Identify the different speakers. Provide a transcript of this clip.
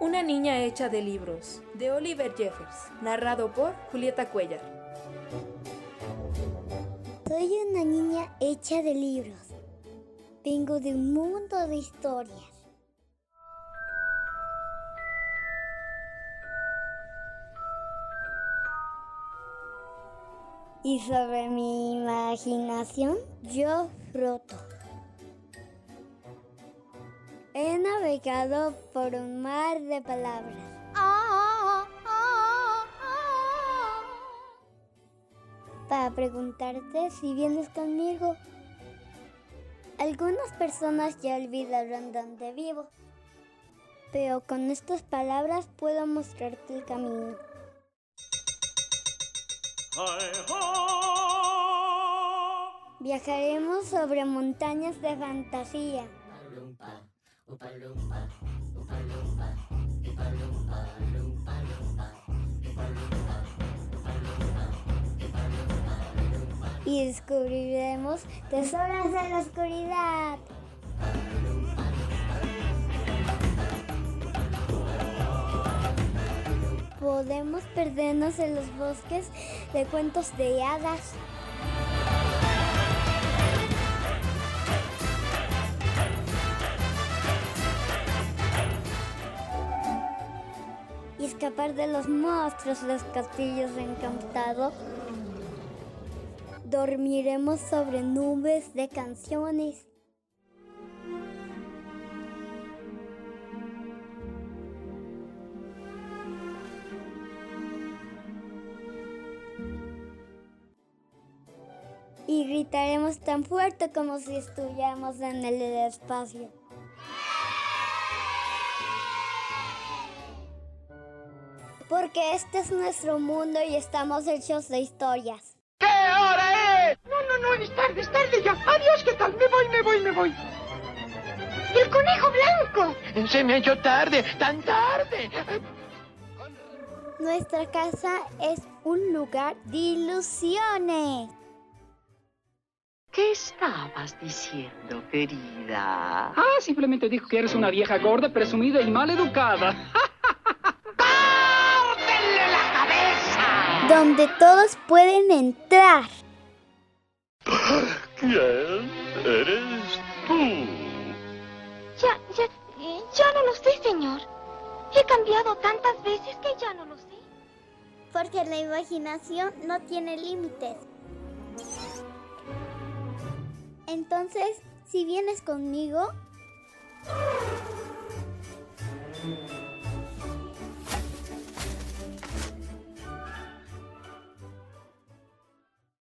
Speaker 1: Una niña hecha de libros, de Oliver Jeffers, narrado por Julieta Cuellar.
Speaker 2: Soy una niña hecha de libros. Vengo de un mundo de historias. Y sobre mi imaginación, yo froto. Navegado por un mar de palabras. Para preguntarte si vienes conmigo. Algunas personas ya olvidaron dónde vivo, pero con estas palabras puedo mostrarte el camino. Viajaremos sobre montañas de fantasía. Y descubriremos tesoros de la oscuridad. Podemos perdernos en los bosques de cuentos de hadas. Escapar de los monstruos, los castillos encantados. Dormiremos sobre nubes de canciones. y gritaremos tan fuerte como si estuviéramos en el espacio. Porque este es nuestro mundo y estamos hechos de historias.
Speaker 3: ¿Qué hora es?
Speaker 4: No, no, no, es tarde, es tarde ya. Adiós, ¿qué tal? Me voy, me voy, me voy.
Speaker 5: ¡El conejo blanco!
Speaker 3: Se me ha hecho tarde, tan tarde.
Speaker 2: Nuestra casa es un lugar de ilusiones.
Speaker 6: ¿Qué estabas diciendo, querida?
Speaker 4: Ah, simplemente dijo que eres una vieja gorda, presumida y mal educada.
Speaker 2: Donde todos pueden entrar.
Speaker 7: ¿Quién eres tú?
Speaker 5: Ya, ya, ya no lo sé, señor. He cambiado tantas veces que ya no lo sé.
Speaker 2: Porque la imaginación no tiene límites. Entonces, si vienes conmigo...